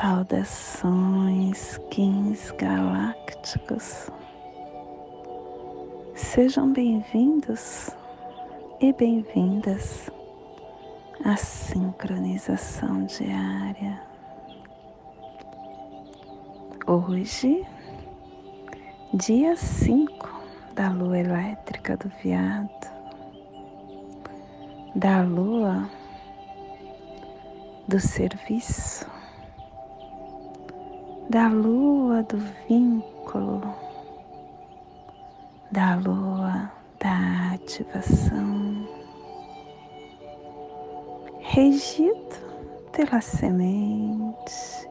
Saudações, Kins galácticos. Sejam bem-vindos e bem-vindas à sincronização diária. Hoje, dia 5 da lua elétrica do viado da lua do serviço, da lua do vínculo, da lua da ativação, regido pela semente.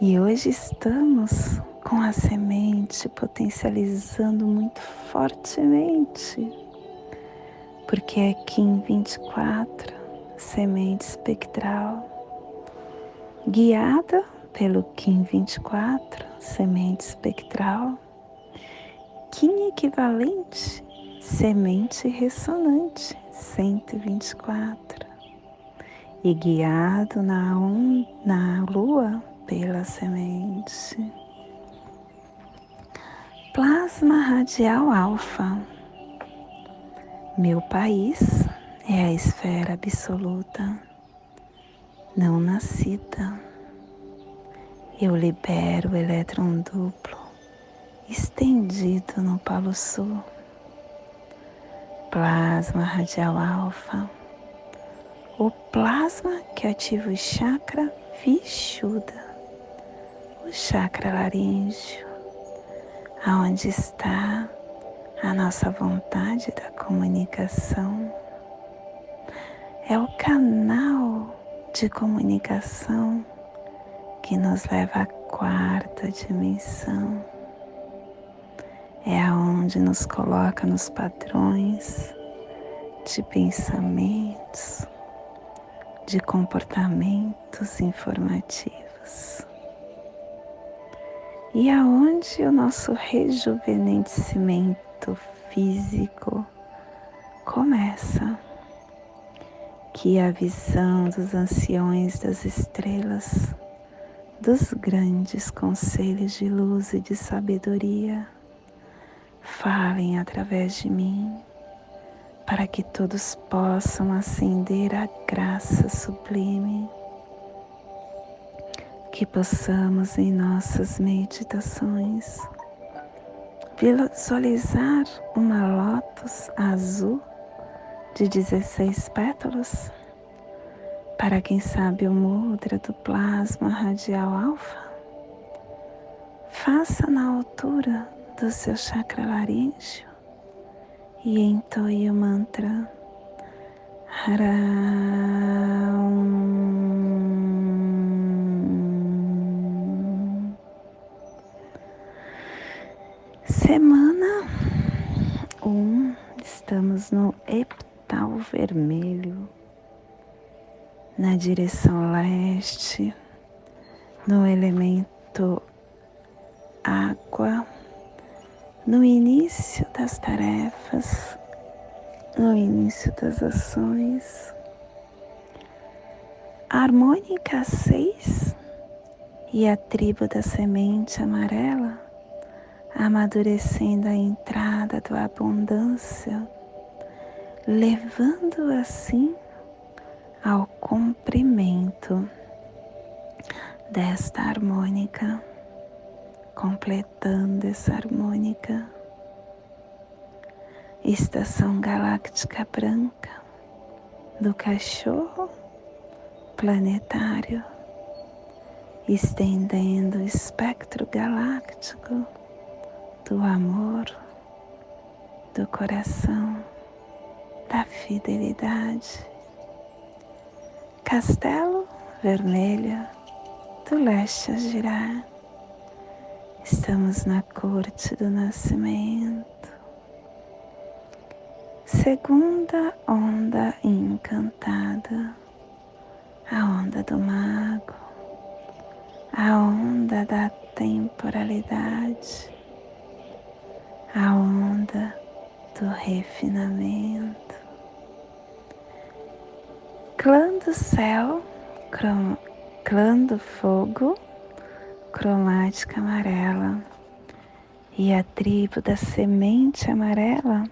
E hoje estamos com a semente potencializando muito fortemente. Porque é Kim 24, semente espectral, guiada pelo Kim 24, semente espectral, Kim equivalente, semente ressonante 124, e guiado na, um, na lua pela semente. Plasma radial alfa meu país é a esfera absoluta, não nascida. Eu libero o elétron duplo estendido no Polo Sul. Plasma radial alfa, o plasma que ativa o chakra Vishuddha, o chakra laríngeo, aonde está a nossa vontade da comunicação é o canal de comunicação que nos leva à quarta dimensão. É aonde nos coloca nos padrões de pensamentos, de comportamentos informativos. E aonde o nosso rejuvenescimento físico começa, que a visão dos anciões das estrelas, dos grandes conselhos de luz e de sabedoria, falem através de mim, para que todos possam acender a graça sublime, que possamos em nossas meditações. Visualizar uma lótus azul de 16 pétalas. Para quem sabe o mudra do plasma radial alfa, faça na altura do seu chakra laríngeo e entoie o mantra Haram. Semana 1, um, estamos no epital vermelho, na direção leste, no elemento água, no início das tarefas, no início das ações. harmônica 6 e a tribo da semente amarela amadurecendo a entrada da abundância, levando assim ao comprimento desta harmônica, completando essa harmônica. Estação galáctica branca do cachorro planetário, estendendo o espectro galáctico do amor, do coração, da fidelidade. Castelo Vermelho do leste a girar. Estamos na corte do nascimento. Segunda onda encantada, a onda do mago, a onda da temporalidade a onda do refinamento. Clã do céu, crom, clã do fogo, cromática amarela. E a tribo da semente amarela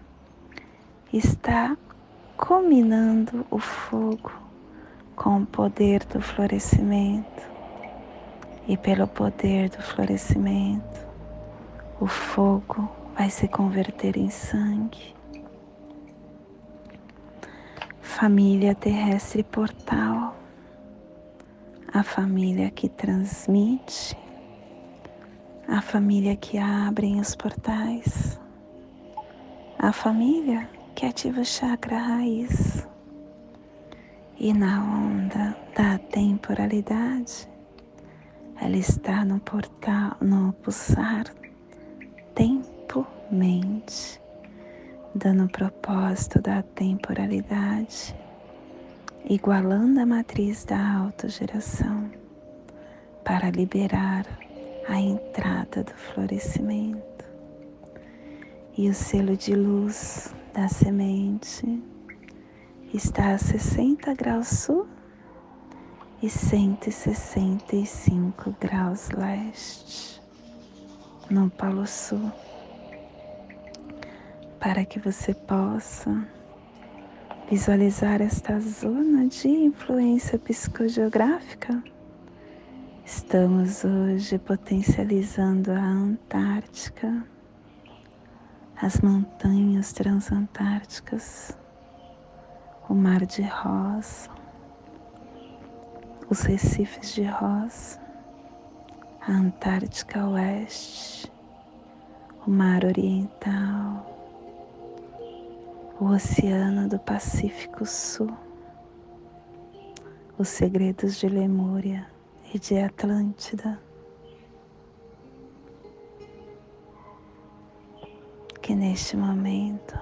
está combinando o fogo com o poder do florescimento. E pelo poder do florescimento, o fogo vai se converter em sangue. Família terrestre portal, a família que transmite, a família que abre os portais, a família que ativa o chakra raiz. E na onda da temporalidade, ela está no portal, no pulsar tempo-mente, dando o propósito da temporalidade, igualando a matriz da autogeração para liberar a entrada do florescimento. E o selo de luz da semente está a 60 graus sul e 165 graus leste no Polo Sul, para que você possa visualizar esta zona de influência psicogeográfica. Estamos hoje potencializando a Antártica as montanhas transantárticas, o mar de rosa, os recifes de rosa, a Antártica Oeste, o mar Oriental, o Oceano do Pacífico Sul, os segredos de Lemúria e de Atlântida que neste momento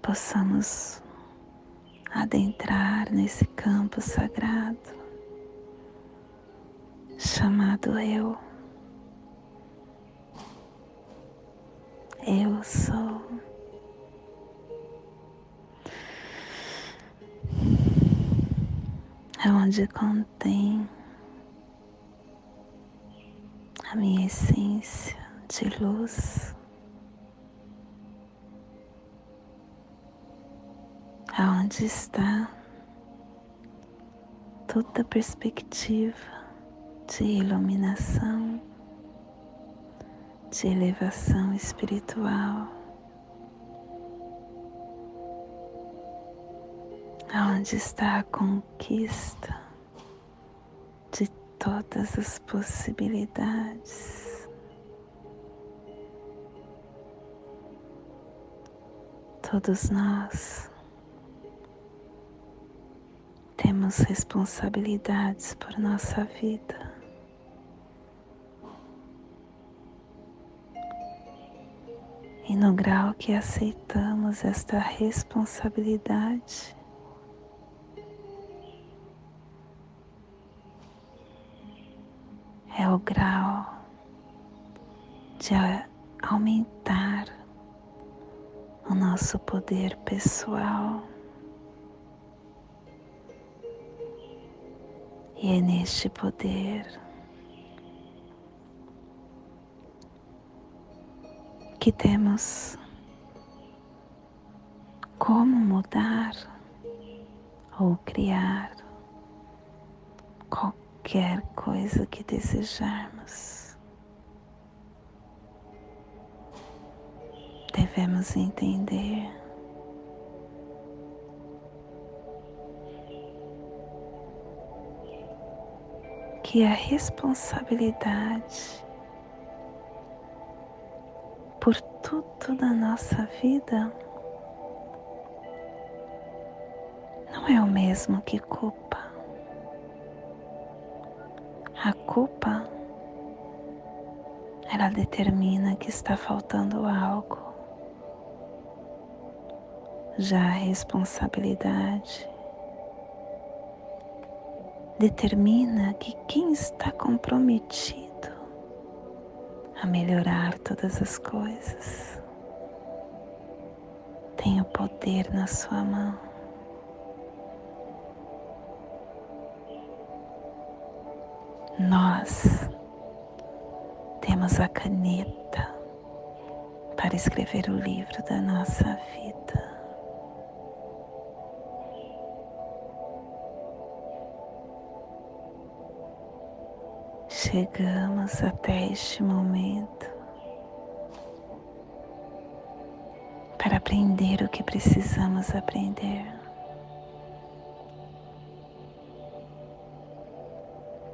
possamos adentrar nesse campo sagrado chamado Eu. Eu sou. É onde contém a minha essência de luz, aonde está toda perspectiva de iluminação, de elevação espiritual, aonde está a conquista de todas as possibilidades. Todos nós temos responsabilidades por nossa vida. E no grau que aceitamos esta responsabilidade, é o grau de aumentar o nosso poder pessoal. E é neste poder que temos como mudar ou criar qualquer coisa que desejarmos. Devemos entender que a responsabilidade por tudo na nossa vida não é o mesmo que culpa. A culpa, ela determina que está faltando algo. Já a responsabilidade determina que quem está comprometido a melhorar todas as coisas. Tem o poder na sua mão. Nós temos a caneta para escrever o livro da nossa vida. Chegamos até este momento para aprender o que precisamos aprender.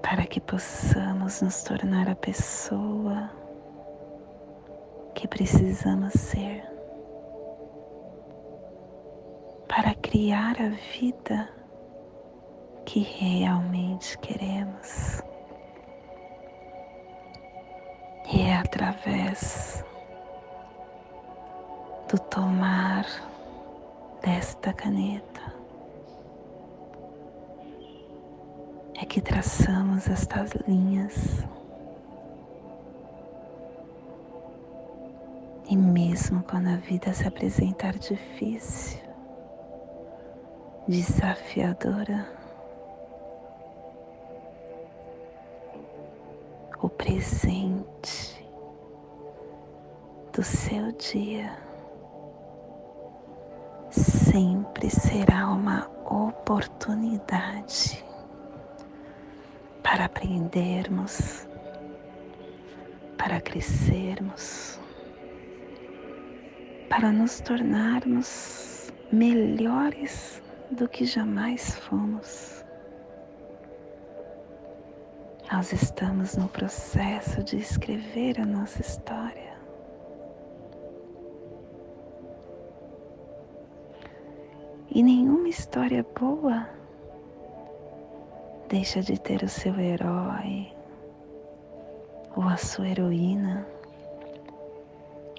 Para que possamos nos tornar a pessoa que precisamos ser. Para criar a vida que realmente queremos. E é através do tomar desta caneta é que traçamos estas linhas. E mesmo quando a vida se apresentar difícil, desafiadora, o presente do seu dia sempre será uma oportunidade para aprendermos, para crescermos, para nos tornarmos melhores do que jamais fomos. Nós estamos no processo de escrever a nossa história. E nenhuma história boa deixa de ter o seu herói ou a sua heroína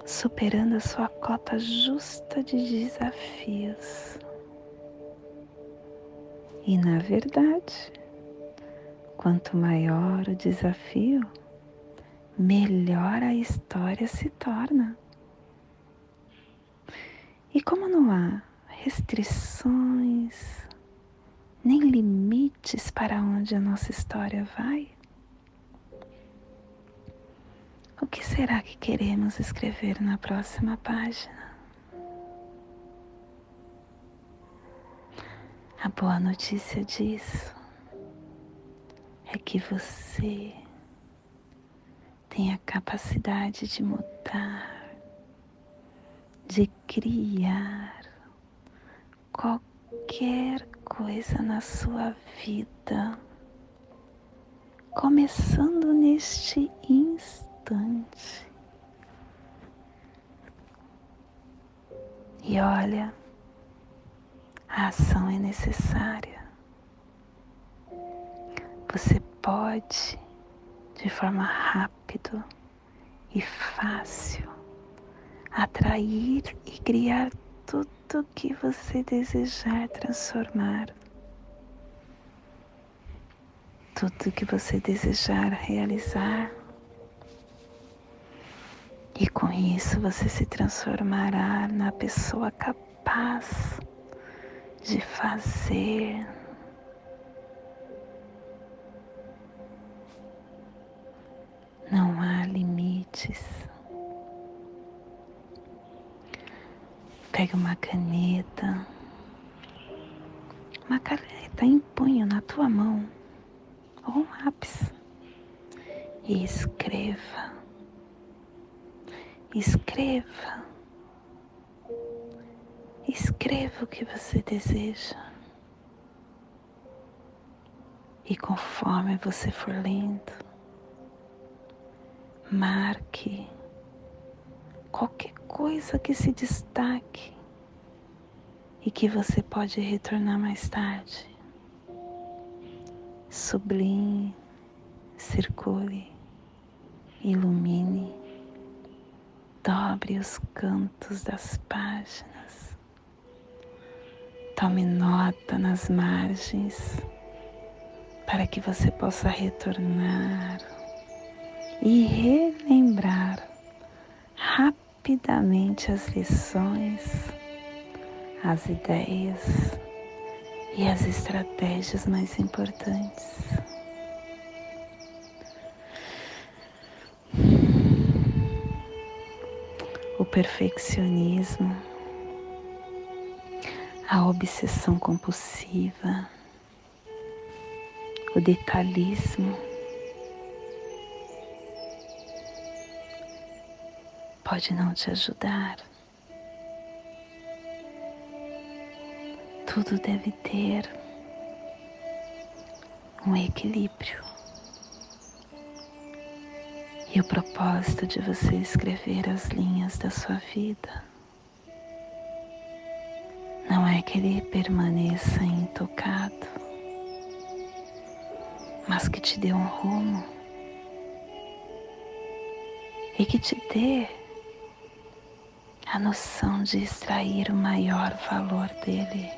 superando a sua cota justa de desafios. E na verdade, Quanto maior o desafio, melhor a história se torna. E como não há restrições, nem limites para onde a nossa história vai, o que será que queremos escrever na próxima página? A boa notícia disso é que você tem a capacidade de mudar, de criar qualquer coisa na sua vida, começando neste instante. E olha, a ação é necessária você pode, de forma rápida e fácil, atrair e criar tudo que você desejar transformar. Tudo que você desejar realizar. E com isso você se transformará na pessoa capaz de fazer Pega uma caneta, uma caneta em punho na tua mão ou um lápis e escreva. Escreva. Escreva o que você deseja. E conforme você for lendo, Marque qualquer coisa que se destaque e que você pode retornar mais tarde. Sublinhe, circule, ilumine, dobre os cantos das páginas. Tome nota nas margens para que você possa retornar e relembrar rapidamente as lições, as ideias e as estratégias mais importantes. O perfeccionismo, a obsessão compulsiva, o detalhismo pode não te ajudar. Tudo deve ter um equilíbrio. E o propósito de você escrever as linhas da sua vida não é que ele permaneça intocado, mas que te dê um rumo e que te dê a noção de extrair o maior valor dele.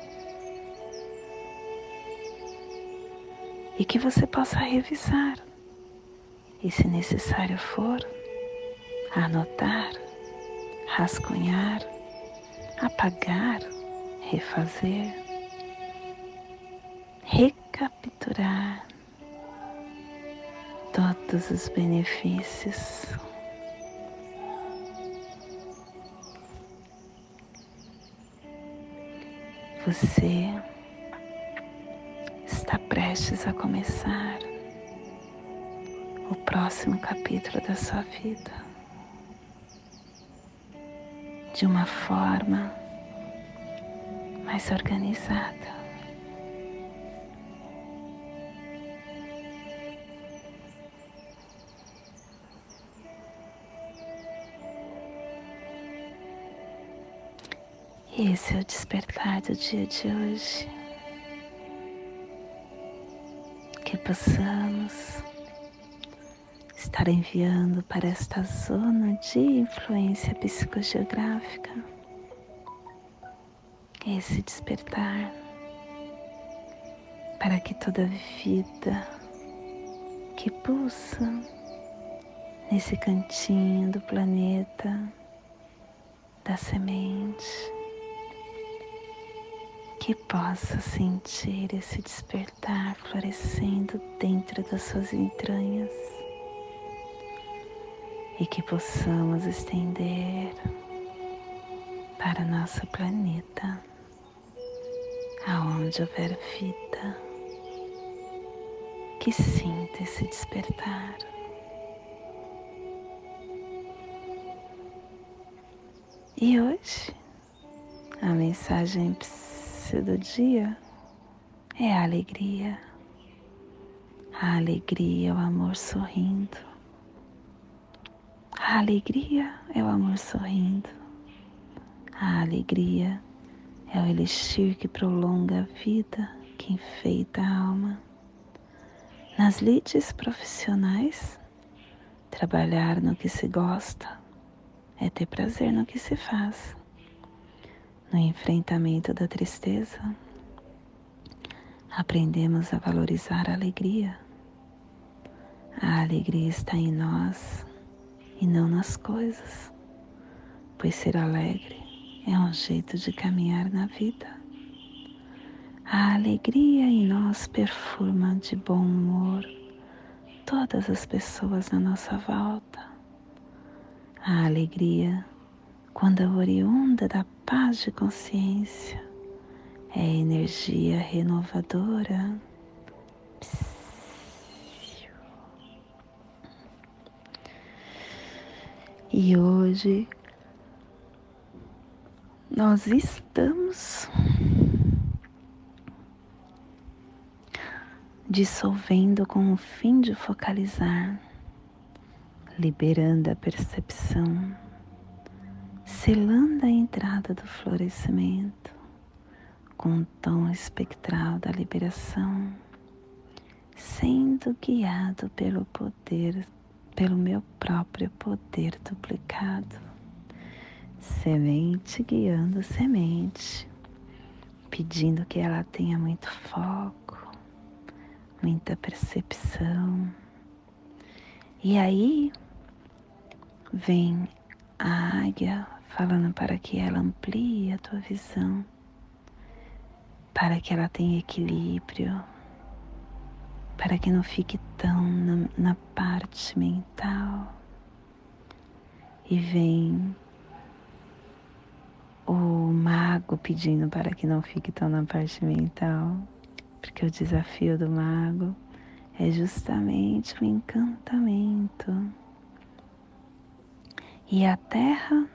E que você possa revisar, e se necessário for, anotar, rascunhar, apagar, refazer, recapturar todos os benefícios Você está prestes a começar o próximo capítulo da sua vida de uma forma mais organizada. Esse é o despertar do dia de hoje. Que possamos estar enviando para esta zona de influência psicogeográfica esse despertar para que toda vida que pulsa nesse cantinho do planeta da semente que possa sentir esse despertar florescendo dentro das suas entranhas e que possamos estender para nosso planeta, aonde houver vida, que sinta esse despertar. E hoje a mensagem do dia é a alegria. A alegria é o amor sorrindo. A alegria é o amor sorrindo. A alegria é o elixir que prolonga a vida, que enfeita a alma. Nas lides profissionais, trabalhar no que se gosta é ter prazer no que se faz no enfrentamento da tristeza, aprendemos a valorizar a alegria. A alegria está em nós e não nas coisas, pois ser alegre é um jeito de caminhar na vida. A alegria em nós perfuma de bom humor todas as pessoas na nossa volta. A alegria quando a oriunda da paz de consciência é energia renovadora. E hoje nós estamos dissolvendo com o fim de focalizar, liberando a percepção selando a entrada do florescimento com o tom espectral da liberação, sendo guiado pelo poder, pelo meu próprio poder duplicado. Semente guiando semente, pedindo que ela tenha muito foco, muita percepção E aí vem a águia falando para que ela amplie a tua visão, para que ela tenha equilíbrio, para que não fique tão na, na parte mental. E vem o mago pedindo para que não fique tão na parte mental, porque o desafio do mago é justamente o encantamento. E a terra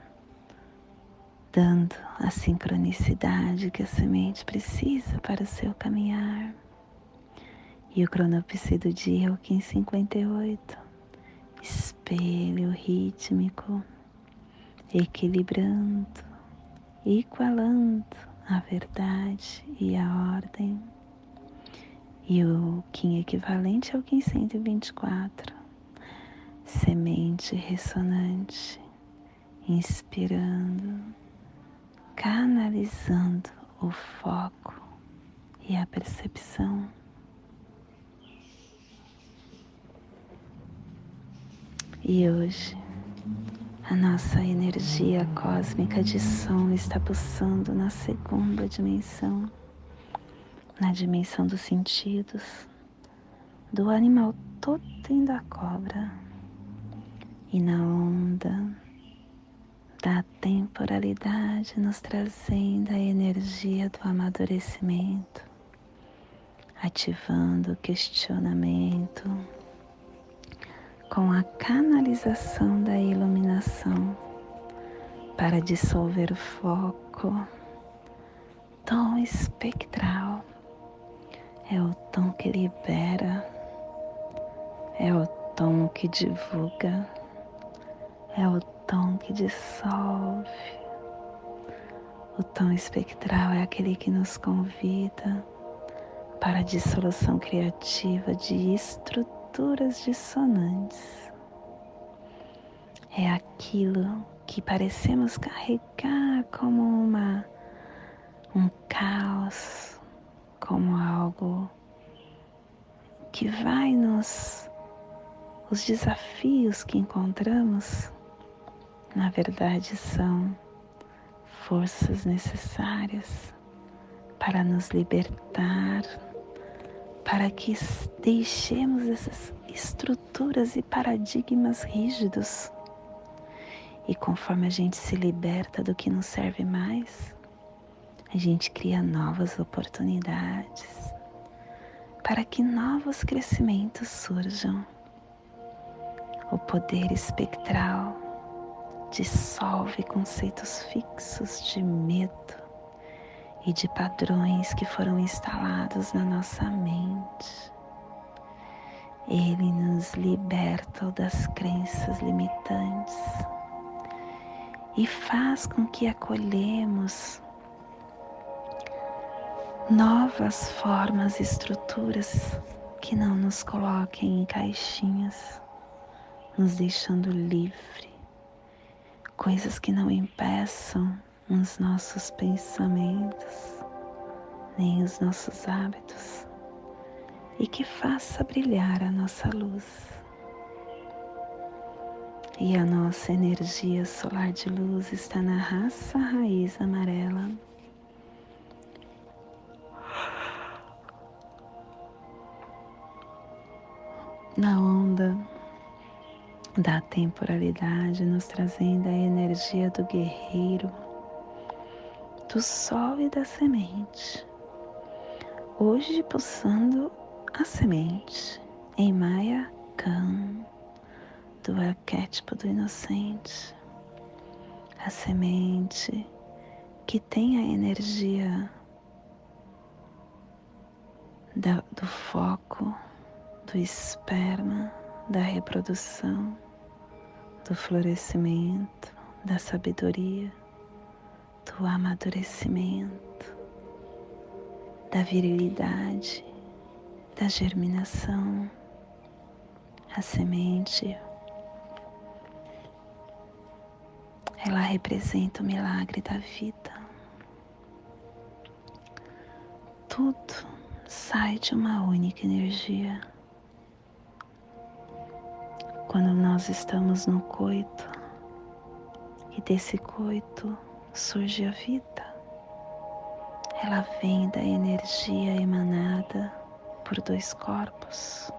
dando a sincronicidade que a semente precisa para o seu caminhar. E o cronopse do dia é o 1558, espelho rítmico, equilibrando, igualando a verdade e a ordem. E o Kim equivalente é o 1524, semente ressonante, inspirando, canalizando o foco e a percepção. E hoje a nossa energia cósmica de som está pulsando na segunda dimensão, na dimensão dos sentidos, do animal totem da cobra e na onda da temporalidade, nos trazendo a energia do amadurecimento, ativando o questionamento com a canalização da iluminação para dissolver o foco. Tom espectral é o tom que libera, é o tom que divulga, é o tom que dissolve. O tom espectral é aquele que nos convida para a dissolução criativa de estruturas dissonantes. É aquilo que parecemos carregar como uma um caos, como algo que vai nos os desafios que encontramos, na verdade são forças necessárias para nos libertar para que deixemos essas estruturas e paradigmas rígidos. E conforme a gente se liberta do que não serve mais, a gente cria novas oportunidades para que novos crescimentos surjam. O poder espectral dissolve conceitos fixos de medo, e de padrões que foram instalados na nossa mente. Ele nos liberta das crenças limitantes e faz com que acolhemos novas formas e estruturas que não nos coloquem em caixinhas, nos deixando livre, coisas que não impeçam os nossos pensamentos, nem os nossos hábitos, e que faça brilhar a nossa luz. E a nossa energia solar de luz está na raça raiz amarela. Na onda da temporalidade, nos trazendo a energia do guerreiro do sol e da semente. Hoje pulsando a semente em Maya Khan, do arquétipo do inocente. A semente que tem a energia da, do foco, do esperma, da reprodução, do florescimento, da sabedoria do amadurecimento, da virilidade, da germinação, a semente. Ela representa o milagre da vida. Tudo sai de uma única energia. Quando nós estamos no coito e desse coito surge a vida. Ela vem da energia emanada por dois corpos,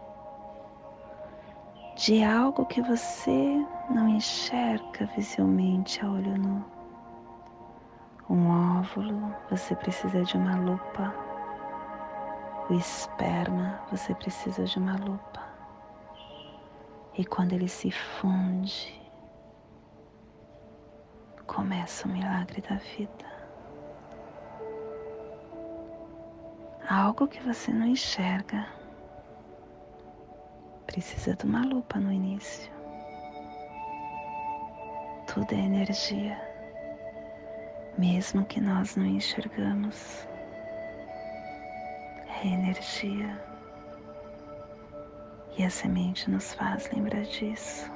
de algo que você não enxerga visualmente a olho nu. Um óvulo, você precisa de uma lupa. O esperma, você precisa de uma lupa. E quando ele se funde, começa o milagre da vida. Algo que você não enxerga precisa de uma lupa no início. Tudo é energia, mesmo que nós não enxergamos. É energia. E a semente nos faz lembrar disso.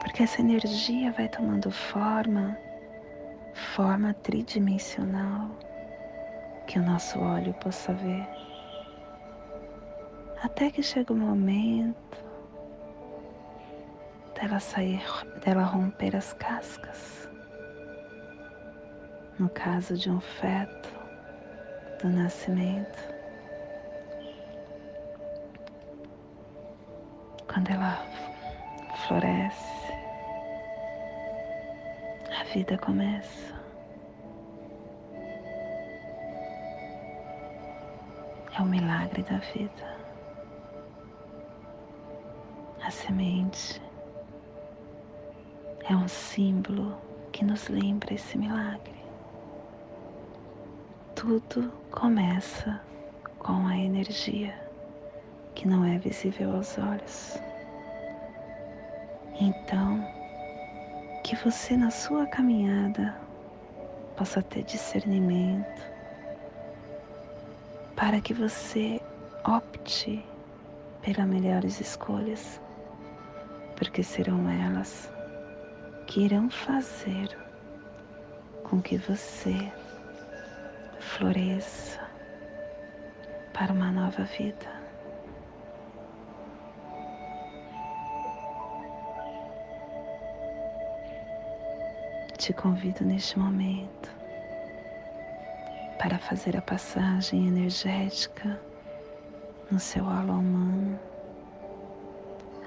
Porque essa energia vai tomando forma, forma tridimensional, que o nosso olho possa ver. Até que chega o momento dela sair, dela romper as cascas. No caso de um feto do nascimento, quando ela floresce, a vida começa. É o milagre da vida. A semente é um símbolo que nos lembra esse milagre. Tudo começa com a energia que não é visível aos olhos. Então, que você na sua caminhada possa ter discernimento para que você opte pelas melhores escolhas, porque serão elas que irão fazer com que você floresça para uma nova vida. Te convido neste momento para fazer a passagem energética no seu alma humano,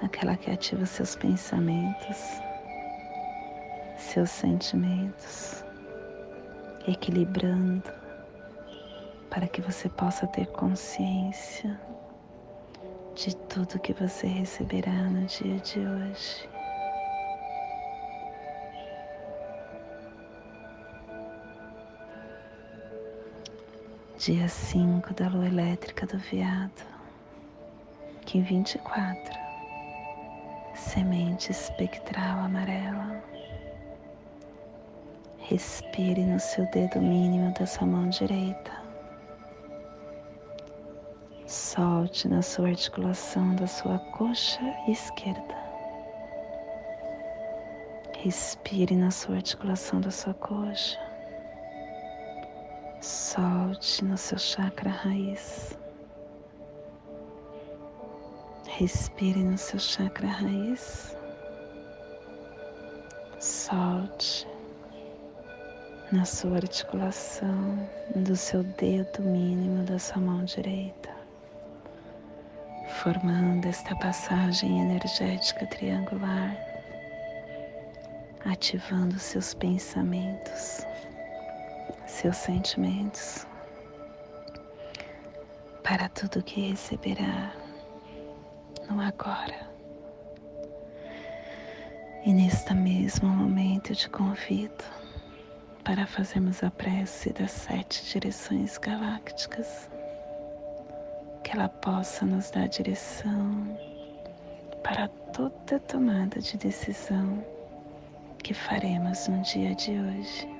aquela que ativa seus pensamentos, seus sentimentos, equilibrando para que você possa ter consciência de tudo que você receberá no dia de hoje. Dia 5 da lua elétrica do veado, que em 24, semente espectral amarela. Respire no seu dedo mínimo da sua mão direita. Solte na sua articulação da sua coxa esquerda. Respire na sua articulação da sua coxa. Solte no seu chakra raiz. Respire no seu chakra raiz. Solte na sua articulação do seu dedo mínimo da sua mão direita, formando esta passagem energética triangular, ativando seus pensamentos seus sentimentos. Para tudo que receberá no agora. E neste mesmo momento eu te convido para fazermos a prece das sete direções galácticas, que ela possa nos dar direção para toda tomada de decisão que faremos no dia de hoje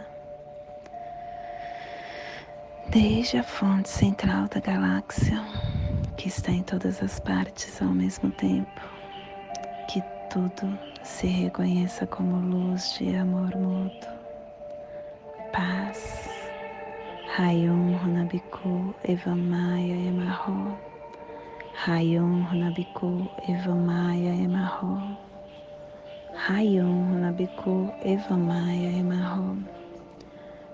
Desde a fonte central da galáxia, que está em todas as partes ao mesmo tempo, que tudo se reconheça como luz de amor mútuo, paz. Rayon Runabiku Evamaya Emarro. Rayon Runabiku Evamaya Emarro. Rayon Nabiku Evamaya Emarro.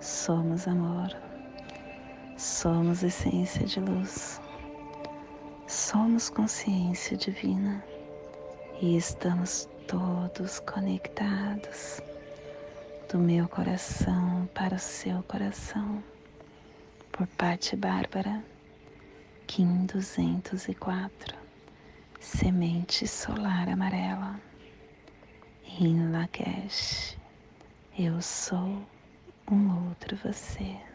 somos amor, somos essência de luz, somos consciência divina. E estamos todos conectados do meu coração para o seu coração. Por parte Bárbara Kim 204 Semente solar amarela. Em Lakesh Eu sou um outro você.